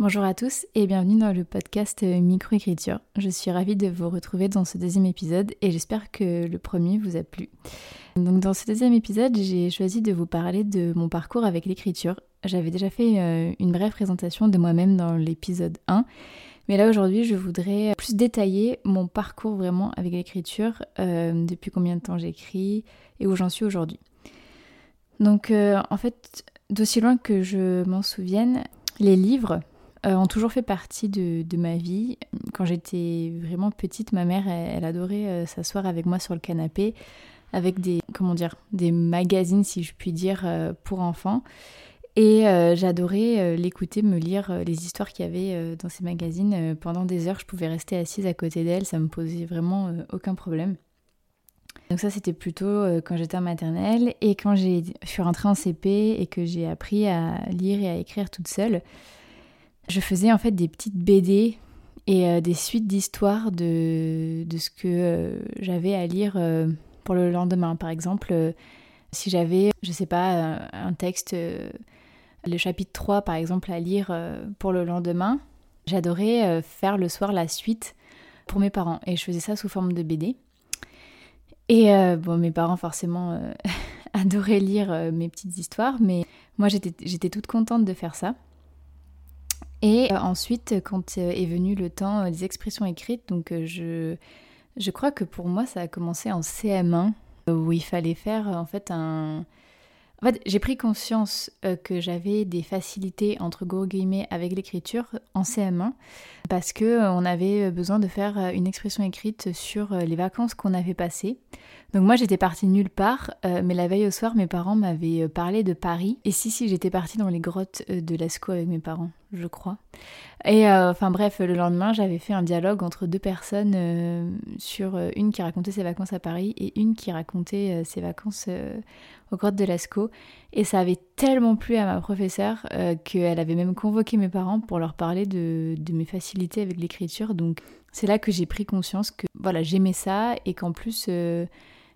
Bonjour à tous et bienvenue dans le podcast Microécriture. Je suis ravie de vous retrouver dans ce deuxième épisode et j'espère que le premier vous a plu. Donc dans ce deuxième épisode, j'ai choisi de vous parler de mon parcours avec l'écriture. J'avais déjà fait euh, une brève présentation de moi-même dans l'épisode 1, mais là aujourd'hui je voudrais plus détailler mon parcours vraiment avec l'écriture, euh, depuis combien de temps j'écris et où j'en suis aujourd'hui. Donc euh, en fait, d'aussi loin que je m'en souvienne, les livres euh, ont toujours fait partie de, ma vie. Quand j'étais vraiment petite, ma mère, elle, adorait euh, s'asseoir avec moi sur le canapé avec des, comment dire, des magazines, si je puis dire, euh, pour enfants. Et j'adorais l'écouter, me lire les histoires qu'il y avait dans ces magazines. pendant des heures, je pouvais rester assise à côté d'elle, ça me posait vraiment aucun problème. Donc ça, c'était plutôt quand j'étais en maternelle. Et quand je suis rentrée en CP et que j'ai appris à lire et à écrire toute seule, je faisais en fait des petites BD et euh, des suites d'histoires de, de, ce que euh, j'avais à lire euh, pour le lendemain. Par exemple, si j'avais, je sais pas, un texte, le chapitre 3 par exemple, à lire pour le lendemain, j'adorais faire le soir la suite pour mes parents. Et je faisais ça sous forme de BD. Et bon, mes parents forcément adoraient lire mes petites histoires, mais moi j'étais toute contente de faire ça. Et euh, ensuite, quand euh, est venu le temps euh, des expressions écrites, donc je, je crois que pour moi, ça a commencé en CM1, où il fallait faire en fait un... En fait, j'ai pris conscience que j'avais des facilités entre gros guillemets avec l'écriture en CM1 parce que on avait besoin de faire une expression écrite sur les vacances qu'on avait passées. Donc moi j'étais partie nulle part, mais la veille au soir mes parents m'avaient parlé de Paris. Et si si j'étais partie dans les grottes de Lascaux avec mes parents je crois. Et euh, enfin bref, le lendemain, j'avais fait un dialogue entre deux personnes euh, sur euh, une qui racontait ses vacances à Paris et une qui racontait ses vacances aux grottes de Lascaux. Et ça avait tellement plu à ma professeure qu'elle avait même convoqué mes parents pour leur parler de, de mes facilités avec l'écriture. Donc c'est là que j'ai pris conscience que voilà, j'aimais ça et qu'en plus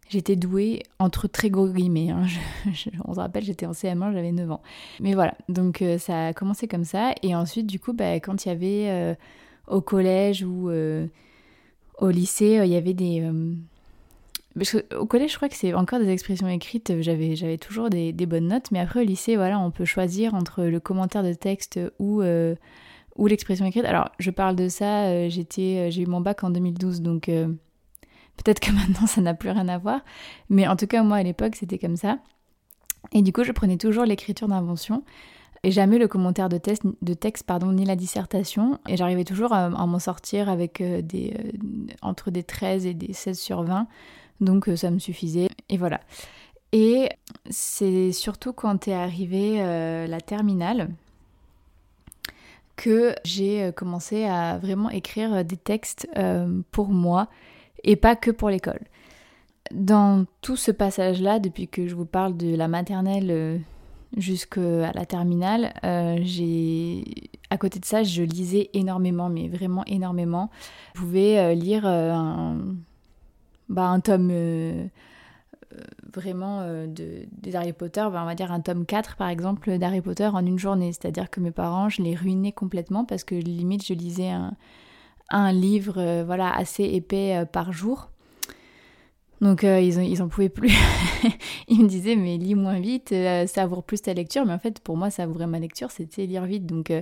J'étais douée entre très gros guillemets. Hein. on se rappelle, j'étais en CM1, j'avais 9 ans. Mais voilà, donc euh, ça a commencé comme ça. Et ensuite, du coup, bah, quand il y avait euh, au collège ou euh, au lycée, il y avait des... au collège, je crois que c'est encore des expressions écrites. J'avais, j'avais toujours des, bonnes notes. Mais après, au lycée, voilà, on peut choisir entre le commentaire de texte ou ou l'expression écrite. Alors, je parle de ça, j'ai eu mon bac en 2012, donc Peut-être que maintenant ça n'a plus rien à voir, mais en tout cas moi à l'époque c'était comme ça. Et du coup je prenais toujours l'écriture d'invention et jamais le commentaire de, texte, de texte pardon, ni la dissertation. Et j'arrivais toujours à, m'en sortir avec euh, des, euh, entre des 13 et des 16 sur 20. Donc euh, ça me suffisait. Et voilà. Et c'est surtout quand est arrivée la terminale que j'ai commencé à vraiment écrire des textes pour moi et pas que pour l'école. Dans tout ce passage-là, depuis que je vous parle de la maternelle euh, jusqu'à la terminale, euh, j'ai à côté de ça, je lisais énormément, mais vraiment énormément. Je pouvais euh, lire un, bah, un tome vraiment de, des Harry Potter, bah, on va dire un tome 4 par exemple d'Harry Potter en une journée. C'est-à-dire que mes parents, je les ruinais complètement parce que limite je lisais un, un livre euh, voilà assez épais euh, par jour. Donc euh, ils, ils en pouvaient plus. ils me disaient mais lis moins vite, savoure plus ta lecture. Mais en fait pour moi savourer ma lecture c'était lire vite. Donc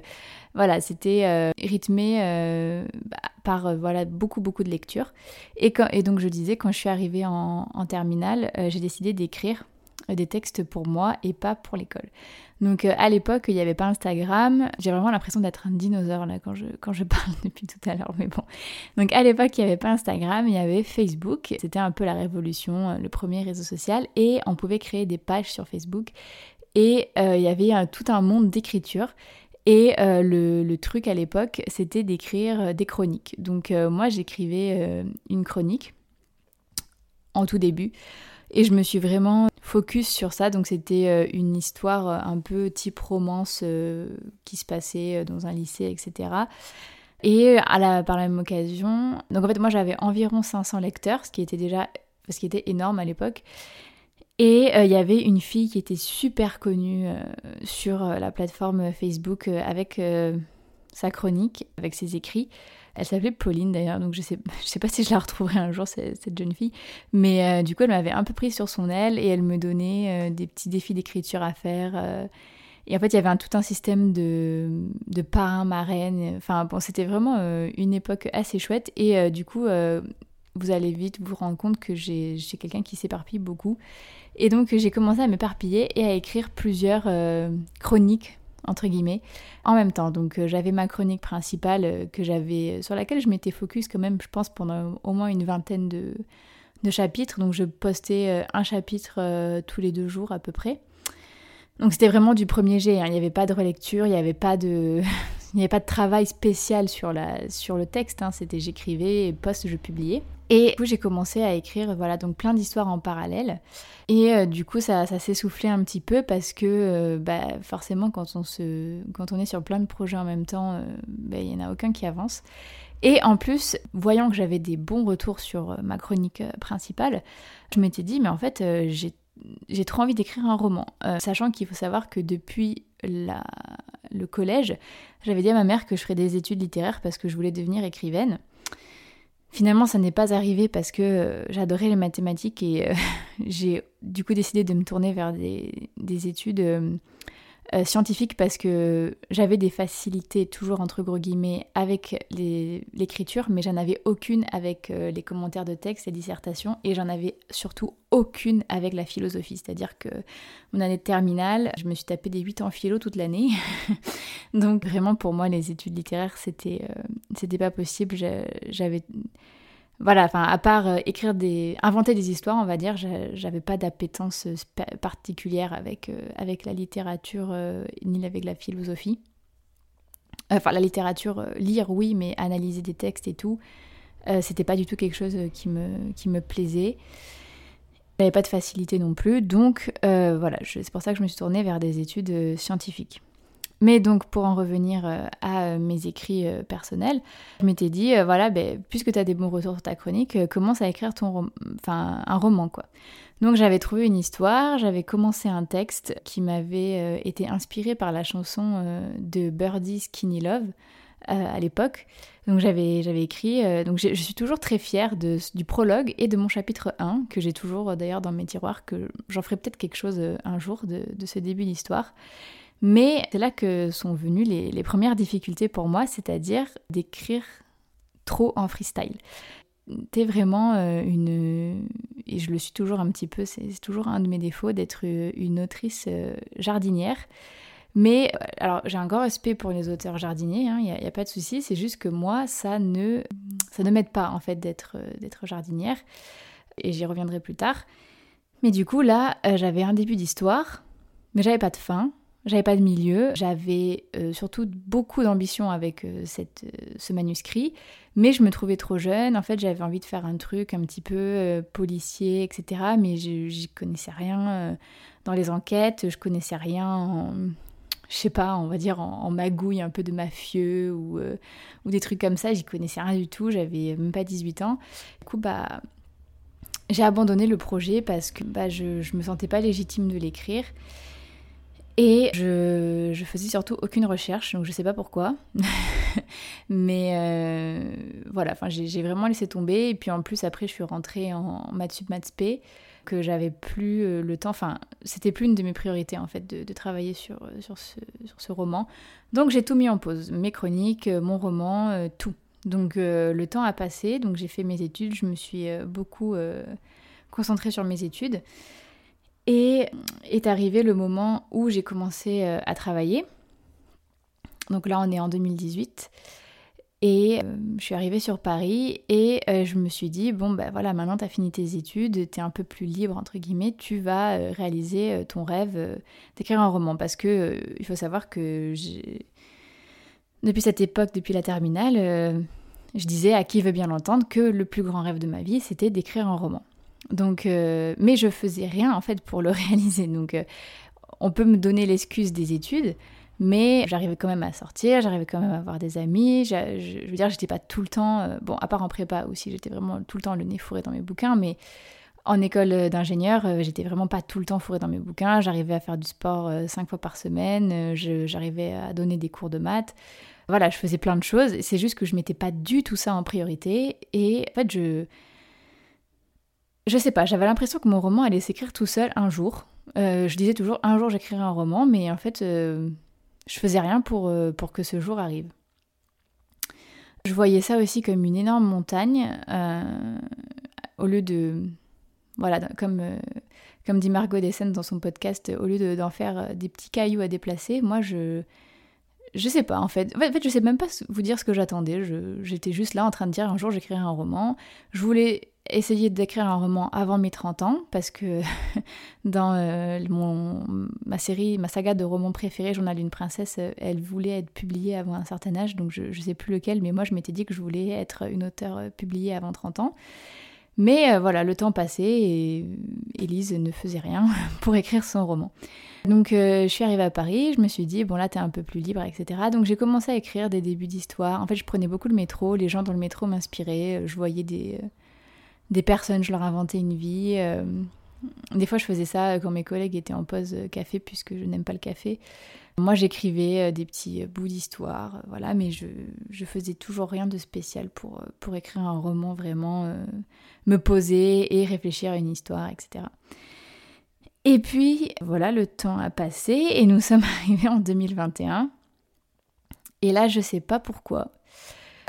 voilà c'était rythmé bah, par voilà beaucoup beaucoup de lectures. Et donc je disais quand je suis arrivée en, en terminale j'ai décidé d'écrire des textes pour moi et pas pour l'école. Donc euh, à l'époque, il n'y avait pas Instagram. J'ai vraiment l'impression d'être un dinosaure là quand je, quand je parle depuis tout à l'heure, mais bon. Donc à l'époque, il n'y avait pas Instagram, il y avait Facebook. C'était un peu la révolution, euh, le premier réseau social. Et on pouvait créer des pages sur Facebook. Et euh, il y avait tout un monde d'écriture. Et le, le, truc à l'époque, c'était d'écrire des chroniques. Donc moi, j'écrivais une chronique en tout début. Et je me suis vraiment focus sur ça. Donc c'était une histoire un peu type romance qui se passait dans un lycée, etc. Et à la, par la même occasion, donc en fait moi j'avais environ 500 lecteurs, ce qui était déjà, ce qui était énorme à l'époque. Et il y avait une fille qui était super connue sur la plateforme Facebook avec sa chronique, avec ses écrits. Elle s'appelait Pauline d'ailleurs, donc je sais, je sais pas si je la retrouverai un jour, cette, jeune fille. Mais euh, du coup, elle m'avait un peu pris sur son aile et elle me donnait euh, des petits défis d'écriture à faire. Euh. et en fait, il y avait un, tout un système de, de parrain, marraine. Enfin, c'était vraiment une époque assez chouette. Et du coup, vous allez vite vous rendre compte que j'ai quelqu'un qui s'éparpille beaucoup. Et donc, j'ai commencé à m'éparpiller et à écrire plusieurs chroniques entre guillemets, en même temps. Donc euh, j'avais ma chronique principale euh, que j'avais, sur laquelle je m'étais focus quand même, je pense, pendant au moins une vingtaine de, chapitres. Donc je postais euh, un chapitre tous les deux jours à peu près. Donc c'était vraiment du premier jet, hein. il n'y avait pas de relecture, il n'y avait pas de... il n'y avait pas de travail spécial sur, la, sur le texte, hein. c'était j'écrivais et poste, je publiais. Et du coup, j'ai commencé à écrire voilà donc plein d'histoires en parallèle. Et euh, du coup, ça, ça s'essoufflait un petit peu parce que euh, bah, forcément, quand on, se, quand on est sur plein de projets en même temps, euh, bah, il n'y en a aucun qui avance. Et en plus, voyant que j'avais des bons retours sur ma chronique principale, je m'étais dit, mais en fait, j'ai j'ai trop envie d'écrire un roman. sachant qu'il faut savoir que depuis le collège, j'avais dit à ma mère que je ferais des études littéraires parce que je voulais devenir écrivaine. Finalement, ça n'est pas arrivé parce que euh, j'adorais les mathématiques et euh, j'ai du coup décidé de me tourner vers des, études euh, scientifique parce que j'avais des facilités, toujours entre gros guillemets, avec l'écriture, mais j'en avais aucune avec euh, les commentaires de texte et dissertations, et j'en avais surtout aucune avec la philosophie. C'est-à-dire que mon année de terminale, je me suis tapé des 8 en philo toute l'année. Donc vraiment pour moi, les études littéraires, c'était euh, c'était pas possible. J'avais voilà, enfin, à part euh, écrire des. inventer des histoires, on va dire, j'avais pas d'appétence euh, particulière avec, euh, avec la littérature ni avec la philosophie. Enfin, la littérature, lire, oui, mais analyser des textes et tout, c'était pas du tout quelque chose qui me, qui me plaisait. J'avais pas de facilité non plus, donc voilà, c'est pour ça que je me suis tournée vers des études scientifiques. Mais donc pour en revenir euh, à euh, mes écrits euh, personnels, je m'étais dit, voilà, ben, puisque tu as des bons retours sur ta chronique, commence à écrire ton enfin, un roman. quoi. Donc j'avais trouvé une histoire, j'avais commencé un texte qui m'avait été inspiré par la chanson de Birdie Skinny Love à l'époque. Donc j'avais, écrit, donc je suis toujours très fière du prologue et de mon chapitre 1, que j'ai toujours d'ailleurs dans mes tiroirs, que j'en ferai peut-être quelque chose un jour de ce début d'histoire. Mais c'est là que sont venues les, premières difficultés pour moi, c'est-à-dire d'écrire trop en freestyle. T'es vraiment euh, une... Et je le suis toujours un petit peu, c'est toujours un de mes défauts d'être une autrice euh, jardinière. Mais euh, alors j'ai un grand respect pour les auteurs jardiniers, il hein, n'y a, pas de souci, c'est juste que moi ça ne, ça ne m'aide pas en fait d'être jardinière, et j'y reviendrai plus tard. Mais du coup là j'avais un début d'histoire, mais j'avais pas de fin, j'avais pas de milieu, j'avais euh, surtout beaucoup d'ambition avec euh, euh, ce manuscrit, mais je me trouvais trop jeune. En fait, j'avais envie de faire un truc un petit peu policier, etc. Mais j'y connaissais rien dans les enquêtes, je connaissais rien en, je sais pas, on va dire en, magouille un peu de mafieux ou, ou des trucs comme ça. J'y connaissais rien du tout, j'avais même pas 18 ans. Du coup, bah, j'ai abandonné le projet parce que bah, je, je me sentais pas légitime de l'écrire. Et je, faisais surtout aucune recherche, donc je sais pas pourquoi. Mais euh, voilà, j'ai vraiment laissé tomber. Et puis en plus, après, je suis rentrée en maths sup, maths p, que j'avais plus euh, le temps. Enfin, c'était plus une de mes priorités en fait de, travailler sur, sur, ce, sur, ce, roman. Donc j'ai tout mis en pause, mes chroniques, mon roman, tout. Donc le temps a passé, donc j'ai fait mes études, je me suis beaucoup concentrée sur mes études. Et est arrivé le moment où j'ai commencé euh, à travailler. Donc là, on est en 2018. Et euh, je suis arrivée sur Paris et euh, je me suis dit, bon, ben voilà, maintenant tu as fini tes études, tu es un peu plus libre, entre guillemets, tu vas réaliser ton rêve d'écrire un roman. Parce que il faut savoir que depuis cette époque, depuis la terminale, je disais à qui veut bien l'entendre que le plus grand rêve de ma vie, c'était d'écrire un roman. Donc, mais je faisais rien en fait pour le réaliser. Donc, on peut me donner l'excuse des études, mais j'arrivais quand même à sortir, j'arrivais quand même à avoir des amis. Je, veux dire, j'étais pas tout le temps, euh, bon, à part en prépa aussi, j'étais vraiment tout le temps le nez fourré dans mes bouquins, mais en école d'ingénieur, euh, j'étais vraiment pas tout le temps fourré dans mes bouquins. J'arrivais à faire du sport euh, cinq fois par semaine, j'arrivais à donner des cours de maths. Voilà, je faisais plein de choses. C'est juste que je mettais pas du tout ça en priorité. Et en fait, je. Je sais pas, j'avais l'impression que mon roman allait s'écrire tout seul un jour. je disais toujours un jour j'écrirai un roman, mais en fait, je faisais rien pour, euh, pour que ce jour arrive. Je voyais ça aussi comme une énorme montagne, euh, au lieu de... Voilà, comme, euh, comme dit Margot Dessen dans son podcast, au lieu d'en faire des petits cailloux à déplacer, moi je... Je sais pas en fait. En fait, je sais même pas vous dire ce que j'attendais. J'étais juste là en train de dire un jour j'écrirai un roman. Je voulais essayer d'écrire un roman avant mes 30 ans, parce que dans euh, mon, ma série, ma saga de romans préférés, Journal d'une princesse, euh, elle voulait être publiée avant un certain âge, donc je ne sais plus lequel, mais moi je m'étais dit que je voulais être une auteure euh, publiée avant 30 ans. Mais voilà, le temps passait et Élise ne faisait rien pour écrire son roman. Donc je suis arrivée à Paris, je me suis dit, bon là t'es un peu plus libre, etc. Donc j'ai commencé à écrire des débuts d'histoire. En fait, je prenais beaucoup le métro, les gens dans le métro m'inspiraient, je voyais des des personnes, je leur inventais une vie. Euh, des fois, je faisais ça quand mes collègues étaient en pause café, puisque je n'aime pas le café. Moi, j'écrivais euh, des petits bouts d'histoire, voilà, mais je, faisais toujours rien de spécial pour, pour écrire un roman, vraiment euh, me poser et réfléchir à une histoire, etc. Et puis, voilà, le temps a passé et nous sommes arrivés en 2021. Et là, je sais pas pourquoi.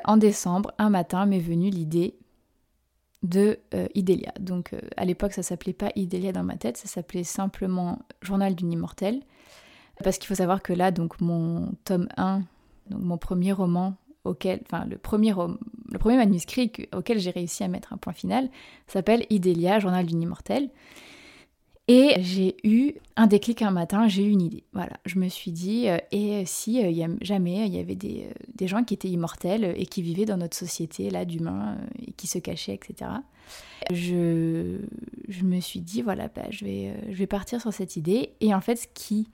En décembre, un matin m'est venue l'idée de euh, Idélia. Donc euh, à l'époque ça s'appelait pas Idélia dans ma tête, ça s'appelait simplement Journal d'une immortelle. Parce qu'il faut savoir que là, donc mon tome 1, donc mon premier roman auquel, enfin le premier, le premier manuscrit auquel j'ai réussi à mettre un point final, s'appelle Idélia, Journal d'une immortelle. Et j'ai eu un déclic un matin, j'ai eu une idée. Voilà, je me suis dit, euh, et si a, jamais il y avait des, des, gens qui étaient immortels et qui vivaient dans notre société là d'humains et qui se cachaient, etc. Je, je me suis dit, voilà, bah, je, vais, euh, je vais partir sur cette idée. Et en fait, ce qui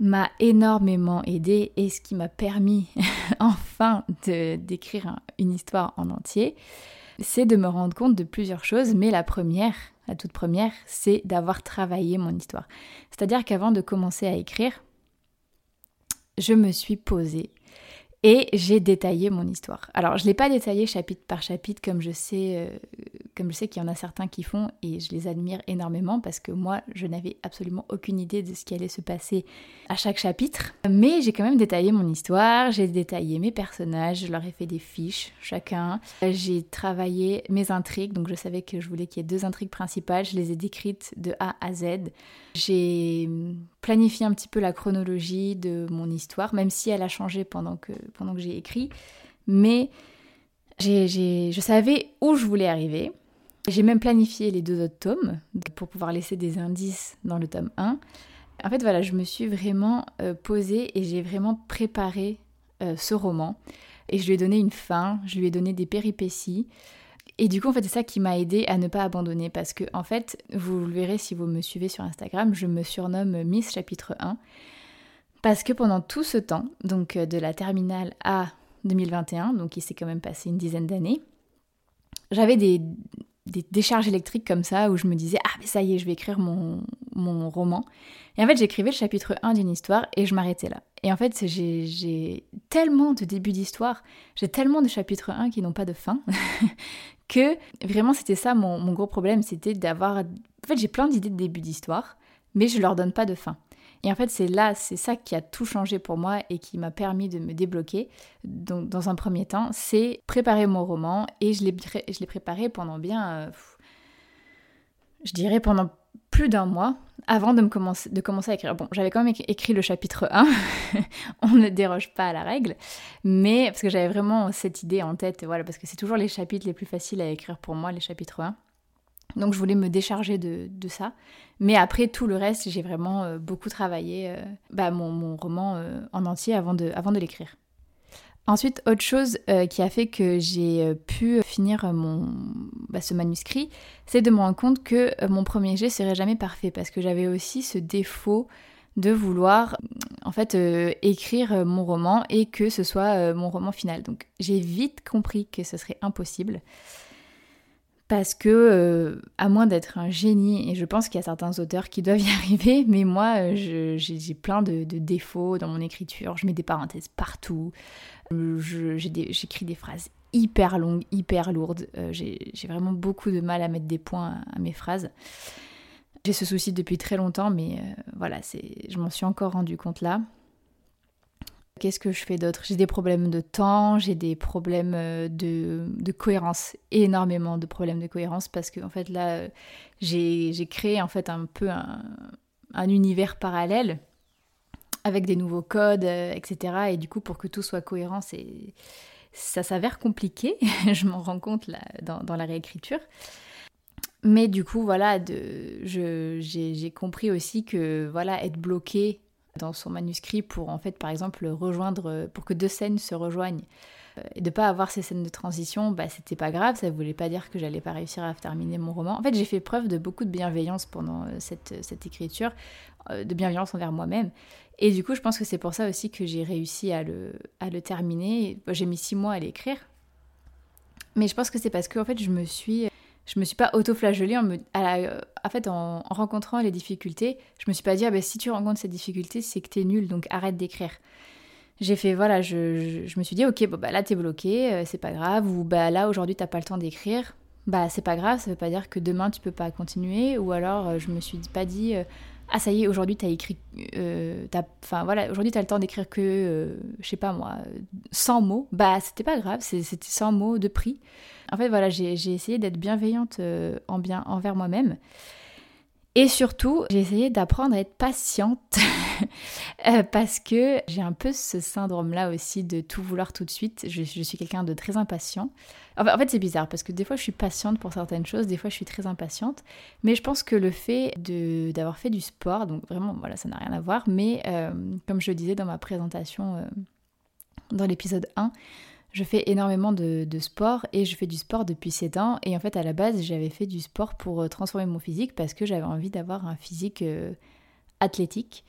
m'a énormément aidé et ce qui m'a permis enfin d'écrire une histoire en entier, c'est de me rendre compte de plusieurs choses. Mais la première, la toute première, c'est d'avoir travaillé mon histoire. C'est-à-dire qu'avant de commencer à écrire, je me suis posée et j'ai détaillé mon histoire. Alors, je ne l'ai pas détaillé chapitre par chapitre comme je sais, euh, comme je sais qu'il y en a certains qui font et je les admire énormément parce que moi, je n'avais absolument aucune idée de ce qui allait se passer à chaque chapitre. Mais j'ai quand même détaillé mon histoire, j'ai détaillé mes personnages, je leur ai fait des fiches chacun. J'ai travaillé mes intrigues, donc je savais que je voulais qu'il y ait deux intrigues principales, je les ai décrites de A à Z. J'ai planifié un petit peu la chronologie de mon histoire, même si elle a changé pendant que pendant que j'ai écrit, mais je savais où je voulais arriver. J'ai même planifié les deux autres tomes pour pouvoir laisser des indices dans le tome 1. En fait, voilà, je me suis vraiment euh, posée et j'ai vraiment préparé euh, ce roman. Et je lui ai donné une fin, je lui ai donné des péripéties. Et du coup, en fait, c'est ça qui m'a aidé à ne pas abandonner parce que, en fait, vous le verrez si vous me suivez sur Instagram, je me surnomme Miss Chapitre 1 parce que pendant tout ce temps, donc euh, de la terminale à 2021, donc il s'est quand même passé une dizaine d'années, j'avais des, décharges électriques comme ça où je me disais Ah, mais ça y est, je vais écrire mon, mon roman. Et en fait, j'écrivais le chapitre 1 d'une histoire et je m'arrêtais là. Et en fait, j'ai tellement de débuts d'histoire, j'ai tellement de chapitres 1 qui n'ont pas de fin, que vraiment c'était ça mon, mon gros problème c'était d'avoir. En fait, j'ai plein d'idées de début d'histoire, mais je leur donne pas de fin. Et en fait, c'est là, c'est ça qui a tout changé pour moi et qui m'a permis de me débloquer. Donc, dans un premier temps, c'est préparer mon roman et je l'ai préparé pendant bien, euh, je dirais pendant plus d'un mois avant de, me commencer, de commencer à écrire. Bon, j'avais quand même écrit le chapitre 1, on ne déroge pas à la règle, mais parce que j'avais vraiment cette idée en tête, voilà, parce que c'est toujours les chapitres les plus faciles à écrire pour moi, les chapitres 1. Donc je voulais me décharger de, ça. Mais après tout le reste, j'ai vraiment euh, beaucoup travaillé euh, bah, mon, roman euh, en entier avant de, l'écrire. Ensuite, autre chose qui a fait que j'ai pu finir mon, bah, ce manuscrit, c'est de me rendre compte que mon premier jet serait jamais parfait parce que j'avais aussi ce défaut de vouloir en fait écrire mon roman et que ce soit mon roman final. Donc j'ai vite compris que ce serait impossible parce que à moins d'être un génie et je pense qu'il y a certains auteurs qui doivent y arriver, mais moi j'ai plein de, défauts dans mon écriture. Je mets des parenthèses partout. J'écris des, phrases hyper longues, hyper lourdes. Euh, j'ai vraiment beaucoup de mal à mettre des points à, mes phrases. J'ai ce souci depuis très longtemps, mais euh, voilà, je m'en suis encore rendu compte là. Qu'est-ce que je fais d'autre? J'ai des problèmes de temps, j'ai des problèmes euh, de, cohérence, énormément de problèmes de cohérence parce que en fait là, j'ai créé en fait un peu un univers parallèle avec des nouveaux codes, euh, etc. Et du coup, pour que tout soit cohérent, c'est ça s'avère compliqué. je m'en rends compte là, dans, la réécriture. Mais du coup, voilà, j'ai compris aussi que voilà, être bloqué dans son manuscrit pour en fait, par exemple, rejoindre, pour que deux scènes se rejoignent euh, et de pas avoir ces scènes de transition, bah c'était pas grave, ça voulait pas dire que j'allais pas réussir à terminer mon roman. En fait, j'ai fait preuve de beaucoup de bienveillance pendant euh, cette, cette écriture, de bienveillance envers moi-même. Et du coup, je pense que c'est pour ça aussi que j'ai réussi à le, à le terminer. J'ai mis six mois à l'écrire. Mais je pense que c'est parce que en fait, je me suis, je me suis pas auto-flagellée en, me, en fait, en, rencontrant les difficultés. Je me suis pas dit, ah ben, si tu rencontres ces difficultés, c'est que t'es nul, donc arrête d'écrire. J'ai fait, voilà, je, me suis dit, ok, bon, bah là, t'es bloqué, euh, c'est pas grave. Ou bah là, aujourd'hui, t'as pas le temps d'écrire. Bah, c'est pas grave, ça veut pas dire que demain, tu peux pas continuer. Ou alors, euh, je me suis pas dit, euh, ah ça y est, aujourd'hui tu as écrit, euh, enfin voilà, aujourd'hui tu as le temps d'écrire que, euh, je sais pas moi, 100 mots, bah c'était pas grave, c'était 100 mots de prix. En fait voilà, j'ai essayé d'être bienveillante euh, en bien, envers moi-même. Et surtout, j'ai essayé d'apprendre à être patiente euh, parce que j'ai un peu ce syndrome-là aussi de tout vouloir tout de suite. Je, suis quelqu'un de très impatient. en fait, c'est bizarre parce que des fois, je suis patiente pour certaines choses, des fois, je suis très impatiente. Mais je pense que le fait d'avoir fait du sport, donc vraiment, voilà, ça n'a rien à voir. Mais euh, comme je le disais dans ma présentation euh, dans l'épisode 1, je fais énormément de, sport et je fais du sport depuis 7 ans. Et en fait, à la base, j'avais fait du sport pour euh, transformer mon physique parce que j'avais envie d'avoir un physique euh, athlétique.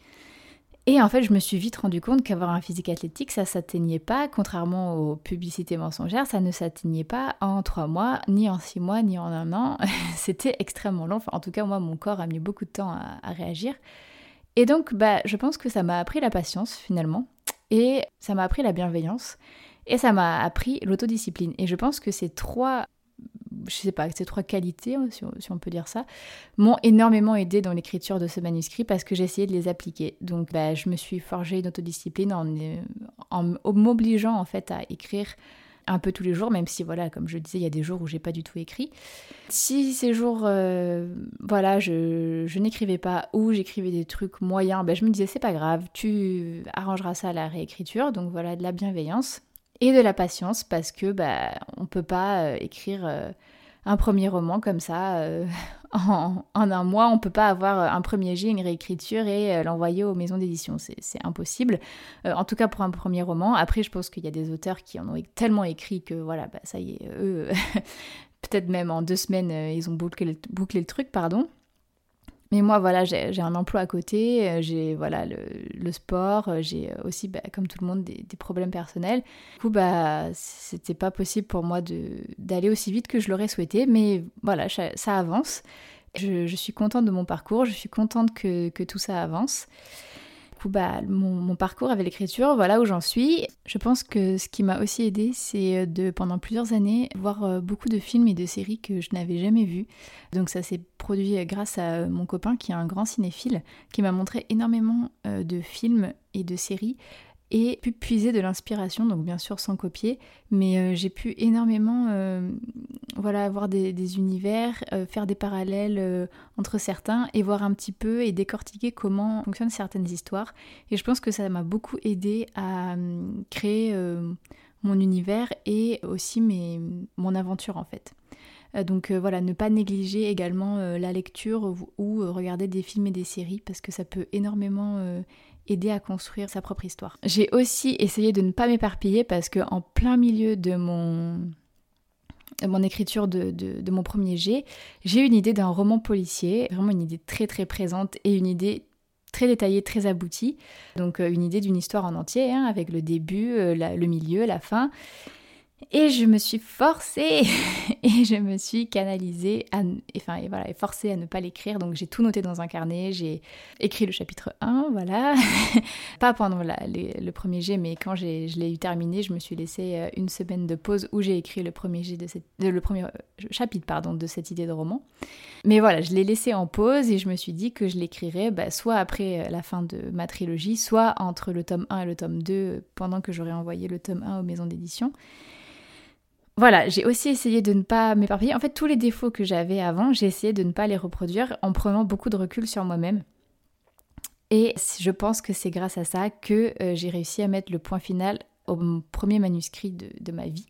Et en fait, je me suis vite rendu compte qu'avoir un physique athlétique, ça s'atteignait pas, contrairement aux publicités mensongères, ça ne s'atteignait pas en 3 mois, ni en 6 mois, ni en un an. C'était extrêmement long. Enfin, en tout cas, moi, mon corps a mis beaucoup de temps à, à réagir. Et donc, bah, je pense que ça m'a appris la patience finalement. Et ça m'a appris la bienveillance. Et ça m'a appris l'autodiscipline. Et je pense que ces trois, je sais pas, ces trois qualités, hein, si on, peut dire ça, m'ont énormément aidé dans l'écriture de ce manuscrit parce que j'ai essayé de les appliquer. Donc bah, je me suis forgé une autodiscipline en, en, m'obligeant en fait à écrire un peu tous les jours, même si voilà, comme je disais, il y a des jours où j'ai pas du tout écrit. Si ces jours, euh, voilà, je, je n'écrivais pas ou j'écrivais des trucs moyens, ben, je me disais c'est pas grave, tu arrangeras ça à la réécriture, donc voilà de la bienveillance et de la patience parce que bah, on peut pas euh, écrire euh, un premier roman comme ça euh, en, un mois. On peut pas avoir un premier jet, une réécriture et l'envoyer aux maisons d'édition. C'est impossible. en tout cas pour un premier roman. Après, je pense qu'il y a des auteurs qui en ont tellement écrit que voilà, bah, ça y est, eux, peut-être même en deux semaines, ils ont bouclé bouclé le truc, pardon. Mais moi, voilà, j'ai un emploi à côté, euh, j'ai voilà le, sport, euh, j'ai aussi, bah, comme tout le monde, des, problèmes personnels. Du coup, bah, c'était pas possible pour moi d'aller aussi vite que je l'aurais souhaité, mais voilà, ça, avance. Je, suis contente de mon parcours, je suis contente que, que tout ça avance bah, mon, parcours avec l'écriture, voilà où j'en suis. Je pense que ce qui m'a aussi aidé, c'est euh, de, pendant plusieurs années, voir euh, beaucoup de films et de séries que je n'avais jamais vus. Donc ça s'est produit grâce à mon copain qui est un grand cinéphile, qui m'a montré énormément euh, de films et de séries et pu puiser de l'inspiration, donc bien sûr sans copier, mais euh, j'ai pu énormément euh, voilà, avoir des, univers, euh, faire des parallèles entre certains et voir un petit peu et décortiquer comment fonctionnent certaines histoires. Et je pense que ça m'a beaucoup aidé à créer mon univers et aussi mon aventure en fait. Donc voilà, ne pas négliger également la lecture ou, regarder des films et des séries parce que ça peut énormément aider à construire sa propre histoire. J'ai aussi essayé de ne pas m'éparpiller parce que en plein milieu de mon mon écriture de, de, mon premier jet, j'ai une idée d'un roman policier, vraiment une idée très très présente et une idée très détaillée, très aboutie. Donc euh, une idée d'une histoire en entier, hein, avec le début, euh, le milieu, la fin. Et je me suis forcée et je me suis canalisée, à, enfin et voilà, forcée à ne pas l'écrire. Donc j'ai tout noté dans un carnet, j'ai écrit le chapitre 1, voilà. pas pendant le premier jet, mais quand je l'ai eu terminé, je me suis laissé euh, une semaine de pause où j'ai écrit le premier, jet de cette, le premier euh, chapitre pardon, de cette idée de roman. Mais voilà, je l'ai laissé en pause et je me suis dit que je l'écrirais bah, soit après euh, la fin de ma trilogie, soit entre le tome 1 et le tome 2, pendant que j'aurais envoyé le tome 1 aux maisons d'édition. Voilà, j'ai aussi essayé de ne pas m'éparpiller. En fait, tous les défauts que j'avais avant, j'ai essayé de ne pas les reproduire en prenant beaucoup de recul sur moi-même. Et je pense que c'est grâce à ça que euh, j'ai réussi à mettre le point final au premier manuscrit de, ma vie.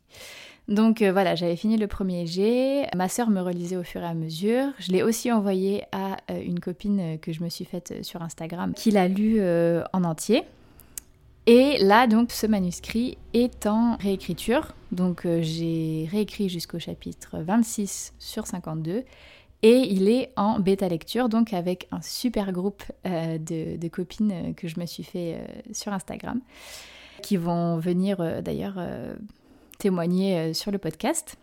Donc euh, voilà, j'avais fini le premier jet, ma sœur me relisait au fur et à mesure, je l'ai aussi envoyé à euh, une copine que je me suis faite sur Instagram qui l'a lu en entier. Et là, donc, ce manuscrit est en réécriture. Donc, euh, j'ai réécrit jusqu'au chapitre 26 sur 52. Et il est en bêta lecture, donc avec un super groupe euh, de, copines euh, que je me suis fait sur Instagram, qui vont venir d'ailleurs témoigner sur le podcast.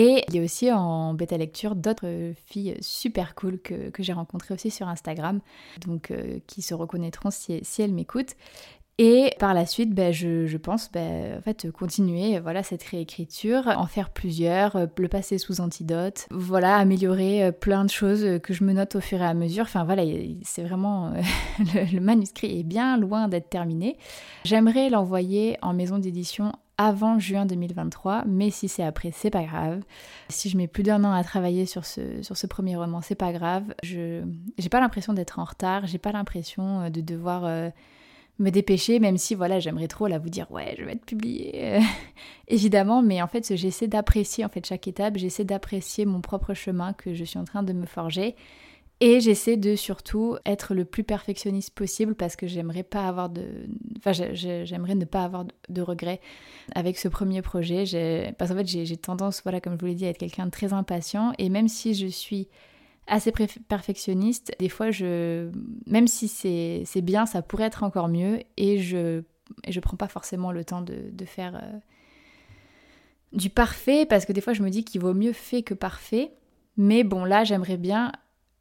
Et il y a aussi en bêta lecture d'autres filles super cool que, j'ai rencontrées aussi sur Instagram, donc euh, qui se reconnaîtront si, elles m'écoutent. Et par la suite, ben, je, pense ben, en fait, continuer voilà, cette réécriture, en faire plusieurs, euh, le passer sous antidote, voilà, améliorer euh, plein de choses que je me note au fur et à mesure. Enfin voilà, c'est vraiment... le manuscrit est bien loin d'être terminé. J'aimerais l'envoyer en maison d'édition avant juin 2023, mais si c'est après, c'est pas grave. Si je mets plus d'un an à travailler sur ce, sur ce premier roman, c'est pas grave. Je j'ai pas l'impression d'être en retard, j'ai pas l'impression euh, de devoir euh, me dépêcher, même si voilà, j'aimerais trop là vous dire ouais, je vais être publiée, évidemment, mais en fait, j'essaie d'apprécier en fait chaque étape, j'essaie d'apprécier mon propre chemin que je suis en train de me forger. Et j'essaie de surtout être le plus perfectionniste possible parce que j'aimerais pas avoir de. Enfin, j'aimerais ne pas avoir de regrets avec ce premier projet. Parce qu'en fait, j'ai tendance, voilà, comme je vous l'ai dit, à être quelqu'un de très impatient. Et même si je suis assez perfectionniste, des fois, je. Même si c'est bien, ça pourrait être encore mieux. Et je et je prends pas forcément le temps de, faire euh, du parfait parce que des fois, je me dis qu'il vaut mieux fait que parfait. Mais bon, là, j'aimerais bien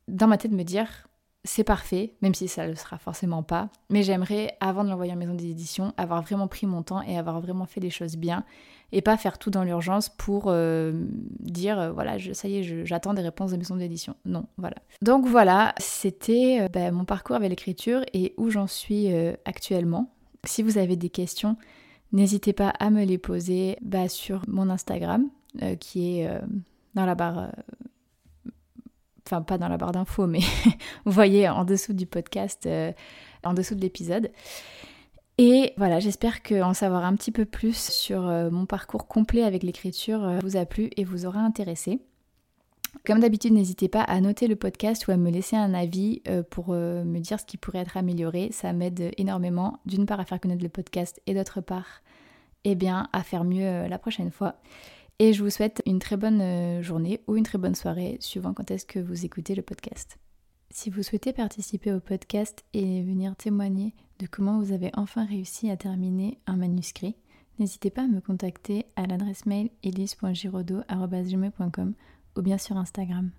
dans ma tête me dire c'est parfait, même si ça ne le sera forcément pas, mais j'aimerais, avant de l'envoyer en maison d'édition, avoir vraiment pris mon temps et avoir vraiment fait les choses bien, et pas faire tout dans l'urgence pour euh, dire, euh, voilà, ça y est, j'attends des réponses de maison d'édition. Non, voilà. Donc voilà, c'était euh, bah, mon parcours avec l'écriture et où j'en suis actuellement. Si vous avez des questions, n'hésitez pas à me les poser bah, sur mon Instagram, qui est dans la barre enfin pas dans la barre d'infos, mais vous voyez en dessous du podcast, euh, en dessous de l'épisode. Et voilà, j'espère qu'en savoir un petit peu plus sur euh, mon parcours complet avec l'écriture euh, vous a plu et vous aura intéressé. Comme d'habitude, n'hésitez pas à noter le podcast ou à me laisser un avis pour me dire ce qui pourrait être amélioré. Ça m'aide énormément, d'une part à faire connaître le podcast et d'autre part, eh bien, à faire mieux la prochaine fois. Et je vous souhaite une très bonne euh, journée ou une très bonne soirée, suivant quand est-ce que vous écoutez le podcast. Si vous souhaitez participer au podcast et venir témoigner de comment vous avez enfin réussi à terminer un manuscrit, n'hésitez pas à me contacter à l'adresse mail elise.girodo.com ou bien sur Instagram.